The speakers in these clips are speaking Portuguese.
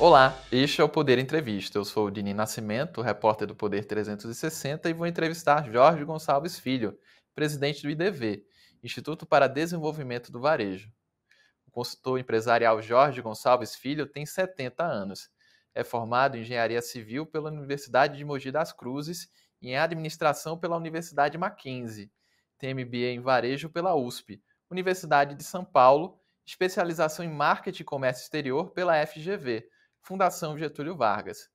Olá, este é o Poder Entrevista. Eu sou o Dini Nascimento, repórter do Poder 360, e vou entrevistar Jorge Gonçalves Filho, presidente do IDV, Instituto para Desenvolvimento do Varejo. O consultor empresarial Jorge Gonçalves Filho tem 70 anos. É formado em Engenharia Civil pela Universidade de Mogi das Cruzes e em Administração pela Universidade Mackenzie. Tem MBA em Varejo pela USP, Universidade de São Paulo, especialização em Marketing e Comércio Exterior pela FGV Fundação Getúlio Vargas.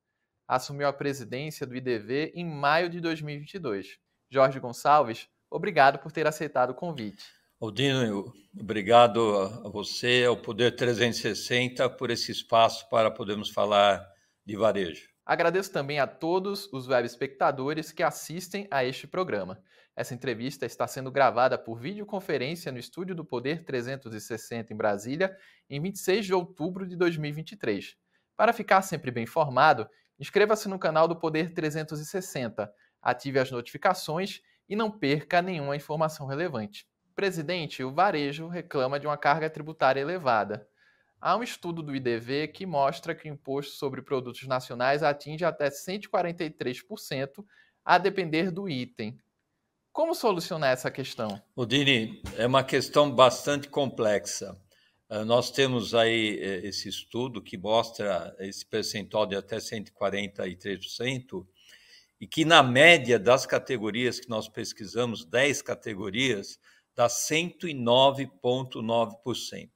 Assumiu a presidência do IDV em maio de 2022. Jorge Gonçalves, obrigado por ter aceitado o convite. Aldino, obrigado a você, ao Poder 360, por esse espaço para podermos falar de varejo. Agradeço também a todos os web espectadores que assistem a este programa. Essa entrevista está sendo gravada por videoconferência no estúdio do Poder 360 em Brasília, em 26 de outubro de 2023. Para ficar sempre bem informado, inscreva-se no canal do Poder 360, ative as notificações e não perca nenhuma informação relevante. Presidente, o varejo reclama de uma carga tributária elevada. Há um estudo do IDV que mostra que o imposto sobre produtos nacionais atinge até 143%, a depender do item. Como solucionar essa questão? Odini, é uma questão bastante complexa. Ah, nós temos aí eh, esse estudo que mostra esse percentual de até 143%, e que, na média das categorias que nós pesquisamos, 10 categorias, dá 109,9%.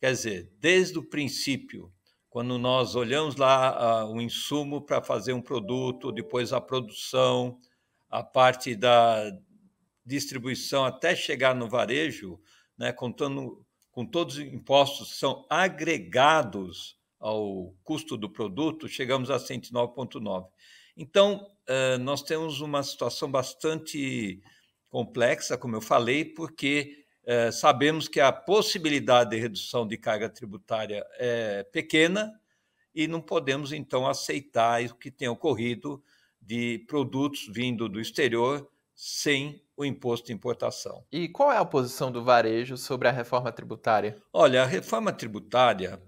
Quer dizer, desde o princípio, quando nós olhamos lá uh, o insumo para fazer um produto, depois a produção, a parte da distribuição até chegar no varejo, né, contando com todos os impostos que são agregados ao custo do produto, chegamos a 109,9. Então, eh, nós temos uma situação bastante complexa, como eu falei, porque eh, sabemos que a possibilidade de redução de carga tributária é pequena e não podemos, então, aceitar o que tem ocorrido de produtos vindo do exterior sem o imposto de importação. E qual é a posição do varejo sobre a reforma tributária? Olha, a reforma tributária,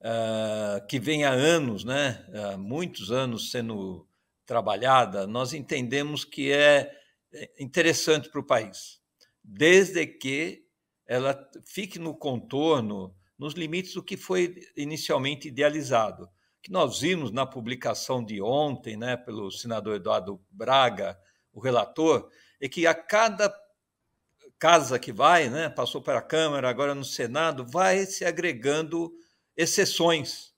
uh, que vem há anos, né, há muitos anos sendo trabalhada, nós entendemos que é, é interessante para o país, desde que ela fique no contorno, nos limites do que foi inicialmente idealizado. Que nós vimos na publicação de ontem, né, pelo senador Eduardo Braga, o relator, é que a cada casa que vai, né, passou para a Câmara, agora no Senado, vai se agregando exceções.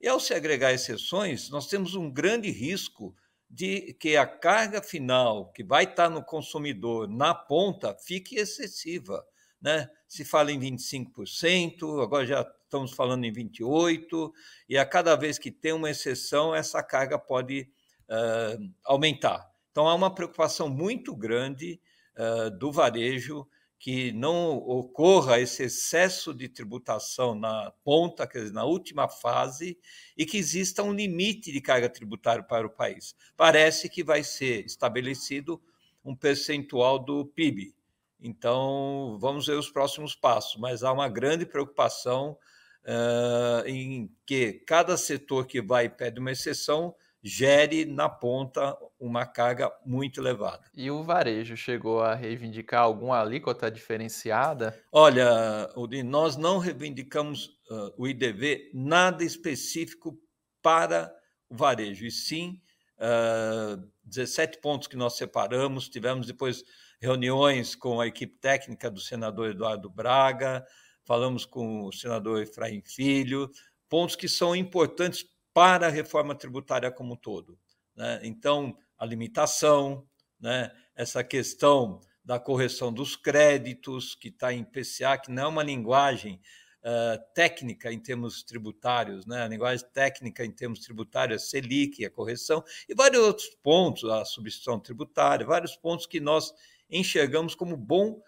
E ao se agregar exceções, nós temos um grande risco de que a carga final que vai estar no consumidor na ponta fique excessiva. Né? Se fala em 25%, agora já estamos falando em 28%, e a cada vez que tem uma exceção, essa carga pode uh, aumentar. Então, há uma preocupação muito grande uh, do varejo que não ocorra esse excesso de tributação na ponta, quer dizer, na última fase, e que exista um limite de carga tributária para o país. Parece que vai ser estabelecido um percentual do PIB. Então, vamos ver os próximos passos, mas há uma grande preocupação uh, em que cada setor que vai pede uma exceção gere na ponta uma carga muito elevada. E o varejo chegou a reivindicar alguma alíquota diferenciada? Olha, nós não reivindicamos uh, o IDV nada específico para o varejo, e sim uh, 17 pontos que nós separamos, tivemos depois reuniões com a equipe técnica do senador Eduardo Braga, falamos com o senador Efraim Filho, pontos que são importantes para a reforma tributária como um todo. Né? Então, a limitação, né? essa questão da correção dos créditos, que está em PCA, que não é uma linguagem uh, técnica em termos tributários, né? a linguagem técnica em termos tributários, a Selic, a correção, e vários outros pontos, a substituição tributária, vários pontos que nós enxergamos como bom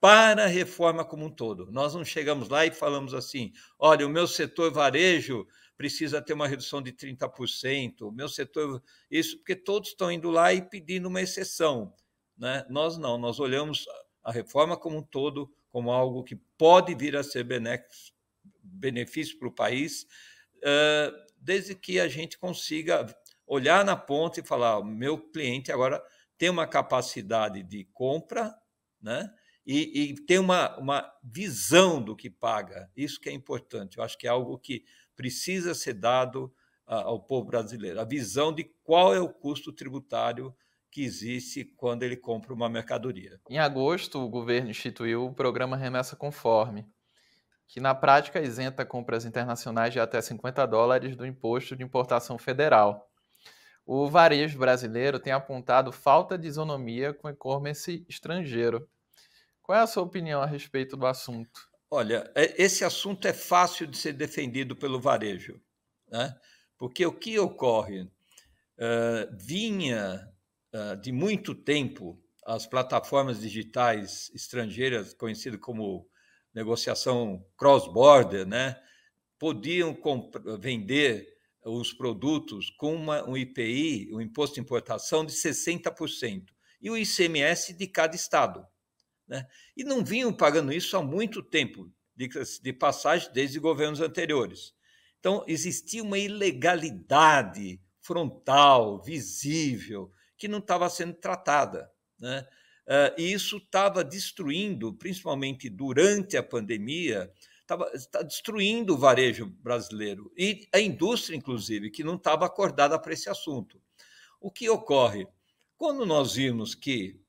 para a reforma como um todo. Nós não chegamos lá e falamos assim: olha, o meu setor varejo precisa ter uma redução de 30%, o meu setor, isso, porque todos estão indo lá e pedindo uma exceção. Né? Nós não, nós olhamos a reforma como um todo como algo que pode vir a ser benefício para o país, desde que a gente consiga olhar na ponta e falar: meu cliente agora tem uma capacidade de compra, né? E, e tem uma, uma visão do que paga. Isso que é importante. Eu acho que é algo que precisa ser dado ao povo brasileiro. A visão de qual é o custo tributário que existe quando ele compra uma mercadoria. Em agosto, o governo instituiu o programa Remessa Conforme, que na prática isenta compras internacionais de até 50 dólares do imposto de importação federal. O varejo brasileiro tem apontado falta de isonomia com e-commerce estrangeiro. Qual é a sua opinião a respeito do assunto? Olha, é, esse assunto é fácil de ser defendido pelo varejo, né? porque o que ocorre? Uh, vinha uh, de muito tempo as plataformas digitais estrangeiras, conhecidas como negociação cross-border, né, podiam vender os produtos com uma, um IPI, um imposto de importação, de 60%, e o ICMS de cada estado. Né? E não vinham pagando isso há muito tempo, de, passagem desde governos anteriores. Então, existia uma ilegalidade frontal, visível, que não estava sendo tratada. Né? Uh, e isso estava destruindo, principalmente durante a pandemia, estava destruindo o varejo brasileiro e a indústria, inclusive, que não estava acordada para esse assunto. O que ocorre? Quando nós vimos que,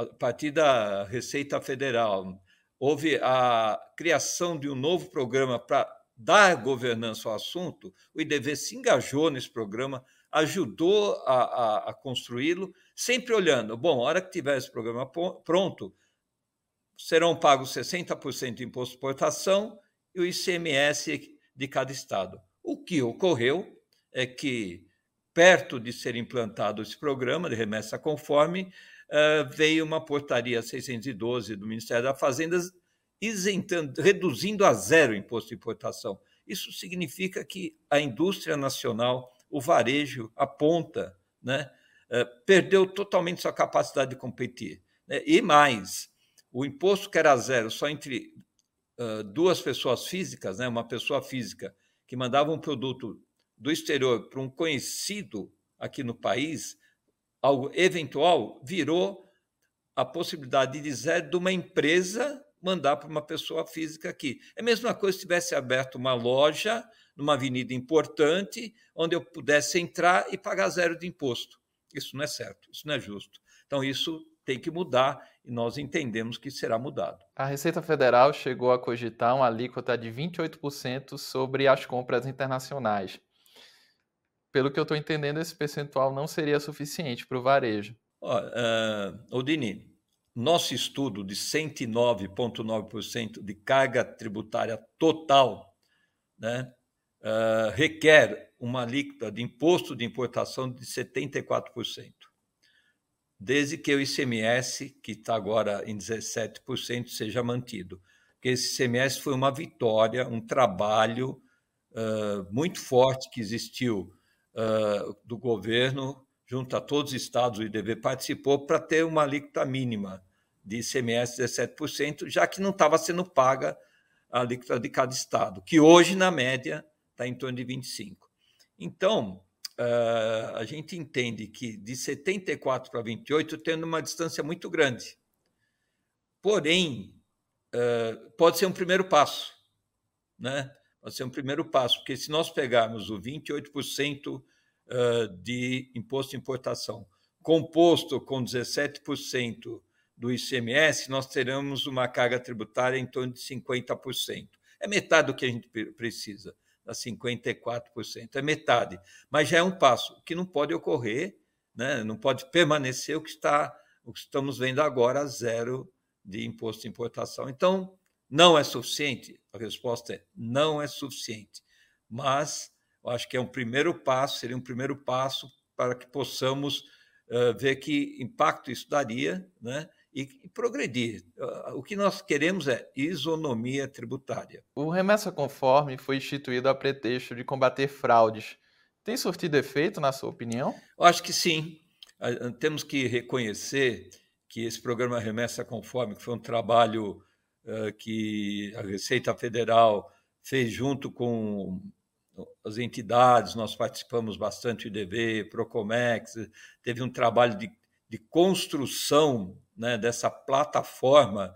a partir da Receita Federal, houve a criação de um novo programa para dar governança ao assunto, o IDV se engajou nesse programa, ajudou a, a, a construí-lo, sempre olhando, bom, a hora que tiver esse programa pronto, serão pagos 60% de imposto de exportação e o ICMS de cada estado. O que ocorreu é que, perto de ser implantado esse programa de remessa conforme, veio uma portaria 612 do Ministério da Fazenda isentando, reduzindo a zero o imposto de importação. Isso significa que a indústria nacional o varejo, a ponta, né, eh, perdeu totalmente sua capacidade de competir. Né? E mais, o imposto que era zero só entre uh, duas pessoas físicas, né, uma pessoa física que mandava um produto do exterior para um conhecido aqui no país, algo eventual, virou a possibilidade de zero de uma empresa mandar para uma pessoa física aqui. É a mesma coisa se tivesse aberto uma loja numa avenida importante, onde eu pudesse entrar e pagar zero de imposto. Isso não é certo, isso não é justo. Então, isso tem que mudar e nós entendemos que será mudado. A Receita Federal chegou a cogitar uma alíquota de 28% sobre as compras internacionais. Pelo que eu estou entendendo, esse percentual não seria suficiente para o varejo. uh, Odini, nosso estudo de 109,9% de carga tributária total né, uh, requer uma alíquota de imposto de importação de 74%, desde que o ICMS, que está agora em 17%, seja mantido. Porque esse ICMS foi uma vitória, um trabalho uh, muito forte que existiu do governo, junto a todos os estados, o IDV participou, para ter uma alíquota mínima de ICMS de 17%, já que não estava sendo paga a alíquota de cada estado, que hoje, na média, está em torno de 25. Então, uh, a gente entende que de 74 para 28 tendo uma distância muito grande. Porém, uh, pode ser um primeiro passo, né? Pode ser um primeiro passo, porque se nós pegarmos o 28% de imposto de importação, composto com 17% do ICMS, nós teremos uma carga tributária em torno de 50%. É metade do que a gente precisa a 54%. É metade. Mas já é um passo. Que não pode ocorrer, né? não pode permanecer o que, está, o que estamos vendo agora, zero de imposto de importação. Então, não é suficiente? A resposta é não é suficiente. Mas eu acho que é um primeiro passo, seria um primeiro passo para que possamos uh, ver que impacto isso daria, né? e, progredir. Ah, o que nós queremos é isonomia tributária. O remessa conforme foi instituído a pretexto de combater fraudes. Tem surtido efeito, na sua opinião? Eu acho que sim. Temos que reconhecer que esse programa Remessa Conforme, que foi um trabalho uh, que a Receita Federal fez junto com as entidades, nós participamos bastante do IDV, Procomex, teve um trabalho de, de construção né, dessa plataforma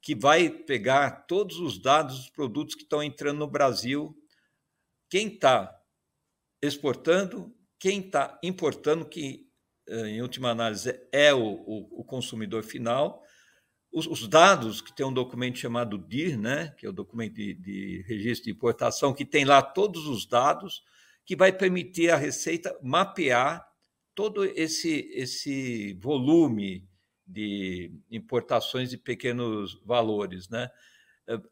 que vai pegar todos os dados dos produtos que estão entrando no Brasil, quem está exportando, quem está importando, que eh, em última análise é o, o, o consumidor final, os, os, dados, que tem um documento chamado DIR, né, que é o documento de, de registro de importação, que tem lá todos os dados, que vai permitir à Receita mapear todo esse, esse volume de importações de pequenos valores. Né?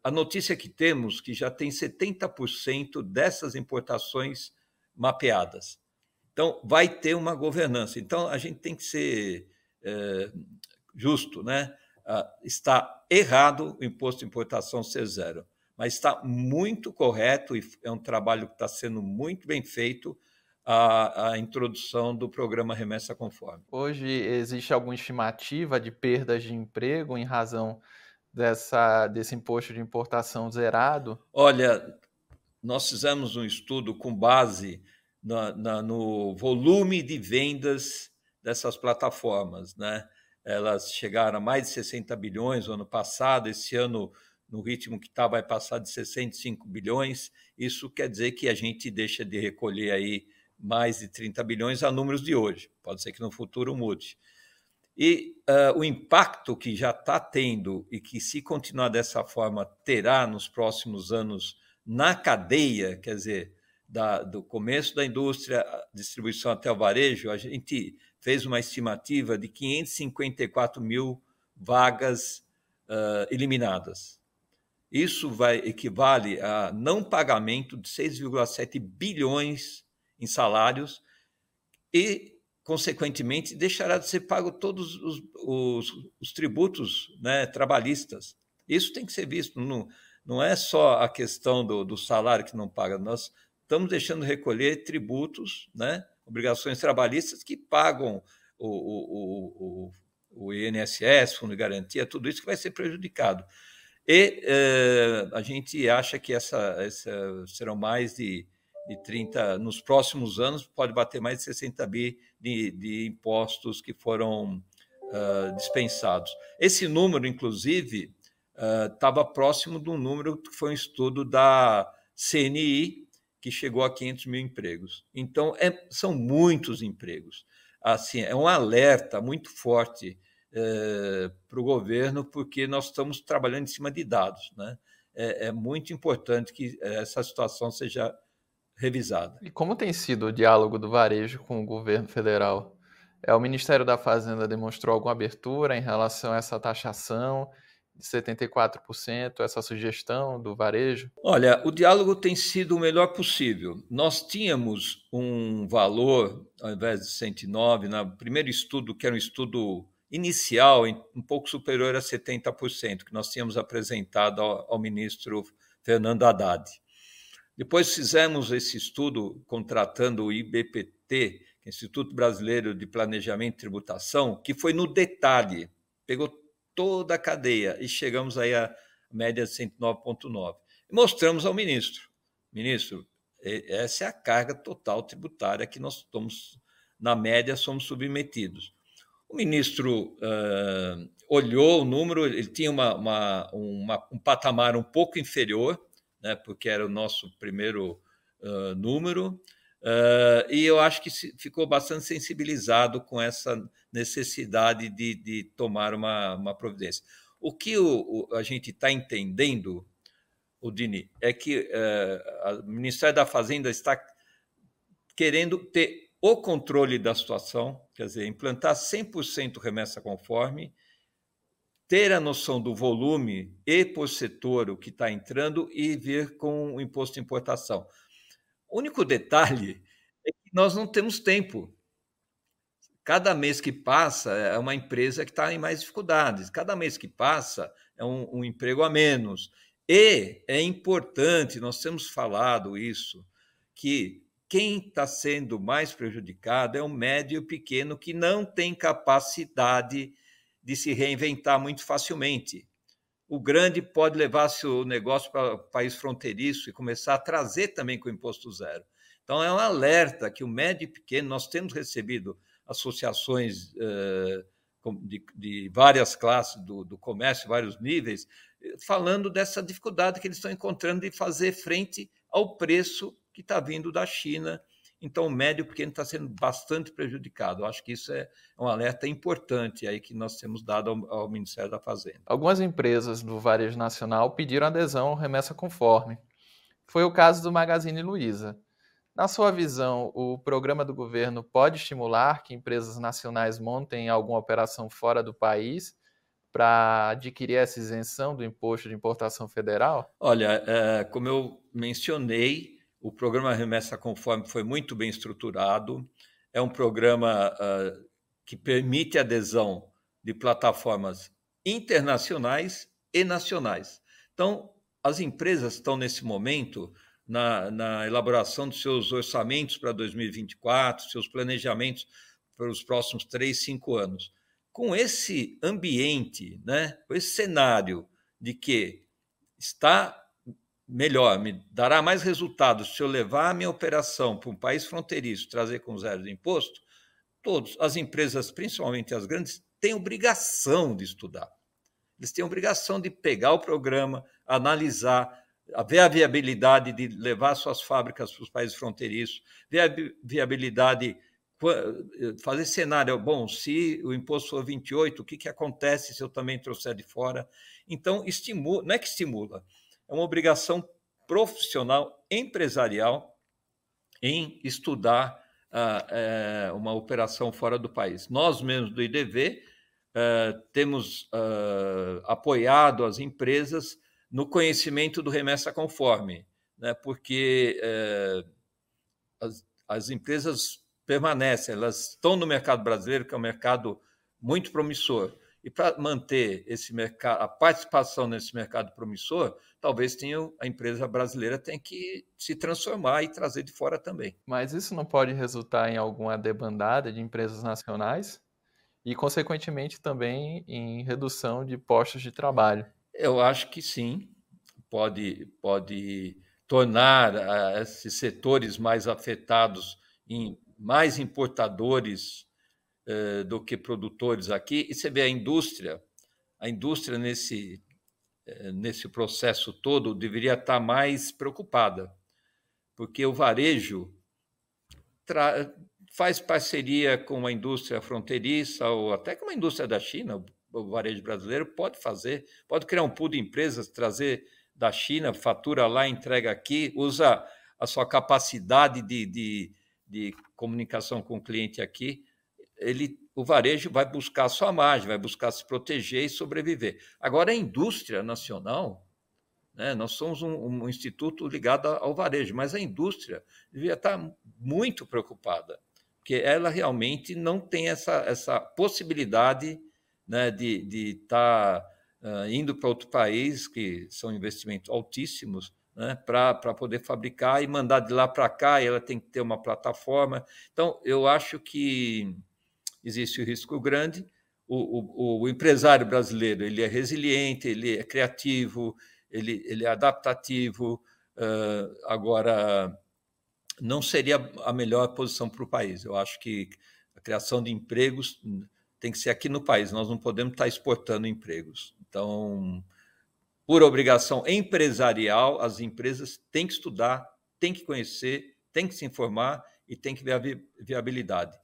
A notícia que temos que já tem 70% dessas importações mapeadas. Então, vai ter uma governança. Então, a gente tem que ser é, justo, né? Ah, está errado o imposto de importação ser zero, mas está muito correto e é um trabalho que está sendo muito bem feito a, a, introdução do programa Remessa Conforme. Hoje existe alguma estimativa de perdas de emprego em razão dessa, desse imposto de importação zerado? Olha, nós fizemos um estudo com base na, na, no volume de vendas dessas plataformas, né? Elas chegaram a mais de 60 bilhões no ano passado, esse ano, no ritmo que está, vai passar de 65 bilhões. Isso quer dizer que a gente deixa de recolher aí mais de 30 bilhões a números de hoje. Pode ser que no futuro mude. E uh, o impacto que já está tendo e que, se continuar dessa forma, terá nos próximos anos na cadeia, quer dizer, da, do começo da indústria, distribuição até o varejo, a gente fez uma estimativa de 554 mil vagas uh, eliminadas. Isso vai equivale a não pagamento de 6,7 bilhões em salários e, consequentemente, deixará de ser pago todos os, os, os tributos né, trabalhistas. Isso tem que ser visto. Não, não é só a questão do, do salário que não paga. Nós estamos deixando de recolher tributos, né? Obrigações trabalhistas que pagam o, o, o, o INSS, Fundo de Garantia, tudo isso que vai ser prejudicado. E eh, a gente acha que essa, essa, serão mais de, de 30, nos próximos anos, pode bater mais de 60 bi de, de impostos que foram uh, dispensados. Esse número, inclusive, estava uh, próximo de um número que foi um estudo da CNI, que chegou a 500 mil empregos. Então, é, são muitos empregos. Assim, é um alerta muito forte é, para o governo, porque nós estamos trabalhando em cima de dados. Né? É, é muito importante que essa situação seja revisada. E como tem sido o diálogo do varejo com o governo federal? É, o Ministério da Fazenda demonstrou alguma abertura em relação a essa taxação? De 74%, essa sugestão do varejo? Olha, o diálogo tem sido o melhor possível. Nós tínhamos um valor, ao invés de 109, no primeiro estudo, que era um estudo inicial, um pouco superior a 70%, que nós tínhamos apresentado ao, ao ministro Fernando Haddad. Depois fizemos esse estudo contratando o IBPT, é Instituto Brasileiro de Planejamento e Tributação, que foi no detalhe, pegou toda a cadeia e chegamos aí à média de 109,9. Mostramos ao ministro, ministro, essa é a carga total tributária que nós estamos, na média, somos submetidos. O ministro uh, olhou o número, ele tinha uma, uma, uma, um patamar um pouco inferior, né, porque era o nosso primeiro uh, número, Uh, e eu acho que ficou bastante sensibilizado com essa necessidade de, de tomar uma, uma, providência. O que o, o, a gente está entendendo, o Dini, é que uh, o Ministério da Fazenda está querendo ter o controle da situação, quer dizer, implantar 100% remessa conforme, ter a noção do volume e por setor o que está entrando e vir com o imposto de importação. O único detalhe é que nós não temos tempo. Cada mês que passa é uma empresa que está em mais dificuldades. Cada mês que passa é um, um emprego a menos. E é importante, nós temos falado isso, que quem está sendo mais prejudicado é o médio e o pequeno que não tem capacidade de se reinventar muito facilmente. O grande pode levar seu negócio para país fronteiriço e começar a trazer também com imposto zero. Então, é um alerta que o médio e pequeno, nós temos recebido associações eh, de, de, várias classes do, do comércio, vários níveis, falando dessa dificuldade que eles estão encontrando de fazer frente ao preço que está vindo da China então o médio pequeno está sendo bastante prejudicado. Eu acho que isso é um alerta importante aí que nós temos dado ao, ao Ministério da Fazenda. Algumas empresas do varejo nacional pediram adesão ao remessa conforme. Foi o caso do Magazine Luiza. Na sua visão, o programa do governo pode estimular que empresas nacionais montem alguma operação fora do país para adquirir essa isenção do imposto de importação federal? Olha, é, como eu mencionei, o programa Remessa Conforme foi muito bem estruturado. É um programa uh, que permite adesão de plataformas internacionais e nacionais. Então, as empresas estão nesse momento na, na elaboração dos seus orçamentos para 2024, seus planejamentos para os próximos três, cinco anos. Com esse ambiente, né, com esse cenário de que está melhor, me dará mais resultados se eu levar a minha operação para um país fronteiriço, trazer com zero de imposto, todos, as empresas, principalmente as grandes, têm obrigação de estudar. Eles têm obrigação de pegar o programa, analisar, ver a viabilidade de levar suas fábricas para os países fronteiriços, ver a viabilidade, fazer cenário, bom, se o imposto for 28, o que, que acontece se eu também trouxer de fora? Então, estimula, não é que estimula, é uma obrigação profissional, empresarial, em estudar uh, uma operação fora do país. Nós mesmos do IDV uh, temos uh, apoiado as empresas no conhecimento do remessa conforme, né, porque as, as empresas permanecem, elas estão no mercado brasileiro, que é um mercado muito promissor. E para manter esse mercado, a participação nesse mercado promissor, talvez tenha, a empresa brasileira tenha que se transformar e trazer de fora também. Mas isso não pode resultar em alguma debandada de empresas nacionais e, consequentemente, também em redução de postos de trabalho? Eu acho que sim, pode, pode tornar uh, esses setores mais afetados em mais importadores eh, do que produtores aqui. E você vê a indústria, a indústria nesse, eh, nesse processo todo deveria estar mais preocupada, porque o varejo faz parceria com a indústria fronteiriça ou até com a indústria da China, o varejo brasileiro pode fazer, pode criar um pool de empresas, trazer da China, fatura lá, entrega aqui, usa a sua capacidade de, de, de comunicação com o cliente aqui ele, o varejo vai buscar sua margem, vai buscar se proteger e sobreviver. Agora, a indústria nacional, né, nós somos um, um, instituto ligado ao varejo, mas a indústria devia estar muito preocupada, porque ela realmente não tem essa, essa possibilidade né, de, de estar uh, indo para outro país, que são investimentos altíssimos, né, para poder fabricar e mandar de lá para cá, ela tem que ter uma plataforma. Então, eu acho que existe o risco grande. O, o, o, empresário brasileiro ele é resiliente, ele é criativo, ele, ele é adaptativo. Uh, agora, não seria a melhor posição para o país. Eu acho que a criação de empregos tem que ser aqui no país. Nós não podemos estar exportando empregos. Então, por obrigação empresarial, as empresas têm que estudar, têm que conhecer, têm que se informar e têm que ver a viabilidade.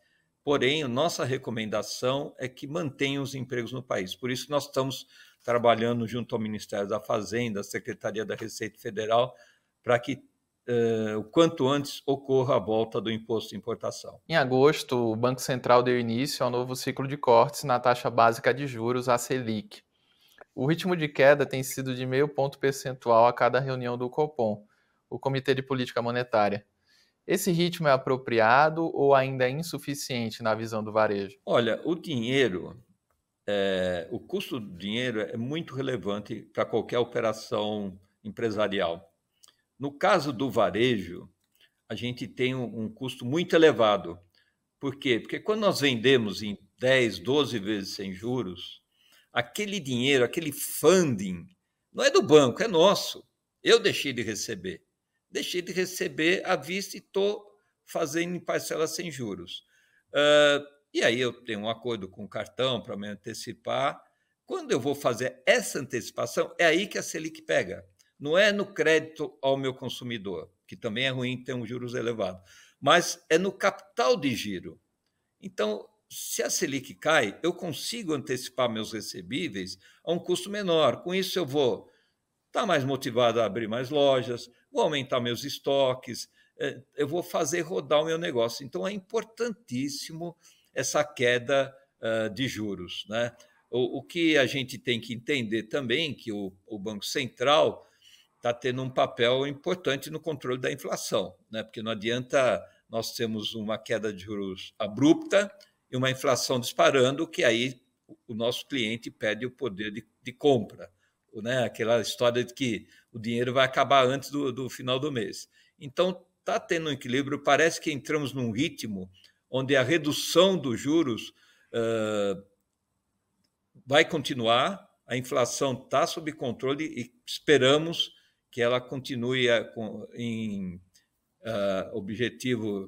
Porém, nossa recomendação é que mantenham os empregos no país. Por isso, nós estamos trabalhando junto ao Ministério da Fazenda, Secretaria da Receita Federal, para que uh, o quanto antes ocorra a volta do imposto de importação. Em agosto, o Banco Central deu início ao novo ciclo de cortes na taxa básica de juros, a Selic. O ritmo de queda tem sido de meio ponto percentual a cada reunião do Copom, o Comitê de Política Monetária. Esse ritmo é apropriado ou ainda é insuficiente na visão do varejo? Olha, o dinheiro, é, o custo do dinheiro é muito relevante para qualquer operação empresarial. No caso do varejo, a gente tem um, um custo muito elevado. Por quê? Porque quando nós vendemos em 10, 12 vezes sem juros, aquele dinheiro, aquele funding Não é do banco, é nosso. Eu deixei de receber. Deixei de receber à vista e estou fazendo em parcelas sem juros. Uh, e aí eu tenho um acordo com o cartão para me antecipar. Quando eu vou fazer essa antecipação, é aí que a Selic pega. Não é no crédito ao meu consumidor, que também é ruim ter um juros elevado, mas é no capital de giro. Então, se a Selic cai, eu consigo antecipar meus recebíveis a um custo menor. Com isso, eu vou estar tá mais motivado a abrir mais lojas, vou aumentar meus estoques, é, eu vou fazer rodar o meu negócio. Então, é importantíssimo essa queda de juros. Né? O, que a gente tem que entender também que o, Banco Central está tendo um papel importante no controle da inflação, né? porque não adianta nós termos uma queda de juros abrupta e uma inflação disparando, que aí o nosso cliente perde o poder de, de compra. Né? Aquela história de que o dinheiro vai acabar antes do, do final do mês. Então, está tendo um equilíbrio, parece que entramos num ritmo onde a redução dos juros uh, vai continuar, a inflação está sob controle e esperamos que ela continue em uh, objetivo,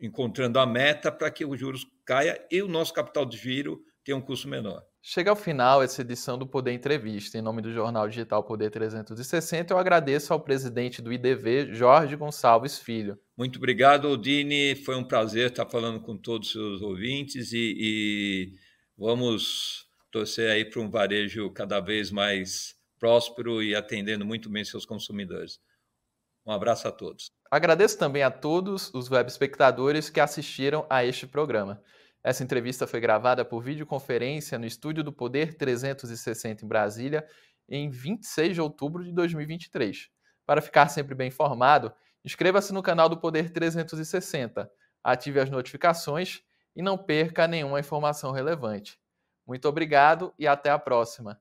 encontrando a meta para que os juros caia e o nosso capital de giro tenha um custo menor. Chega ao final essa edição do Poder Entrevista. Em nome do jornal digital Poder 360, eu agradeço ao presidente do IDV, Jorge Gonçalves Filho. Muito obrigado, Odine. Foi um prazer estar falando com todos os seus ouvintes e, e vamos torcer aí para um varejo cada vez mais próspero e atendendo muito bem seus consumidores. Um abraço a todos. Agradeço também a todos os web espectadores que assistiram a este programa. Essa entrevista foi gravada por videoconferência no estúdio do Poder 360 em Brasília em 26 de outubro de 2023. Para ficar sempre bem informado, inscreva-se no canal do Poder 360, ative as notificações e não perca nenhuma informação relevante. Muito obrigado e até a próxima.